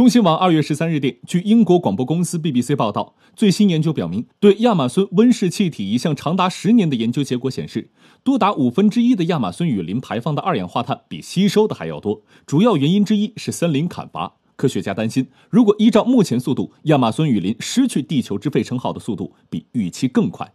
中新网二月十三日电，据英国广播公司 BBC 报道，最新研究表明，对亚马孙温室气体一项长达十年的研究结果显示，多达五分之一的亚马孙雨林排放的二氧化碳比吸收的还要多。主要原因之一是森林砍伐。科学家担心，如果依照目前速度，亚马孙雨林失去地球之肺称号的速度比预期更快。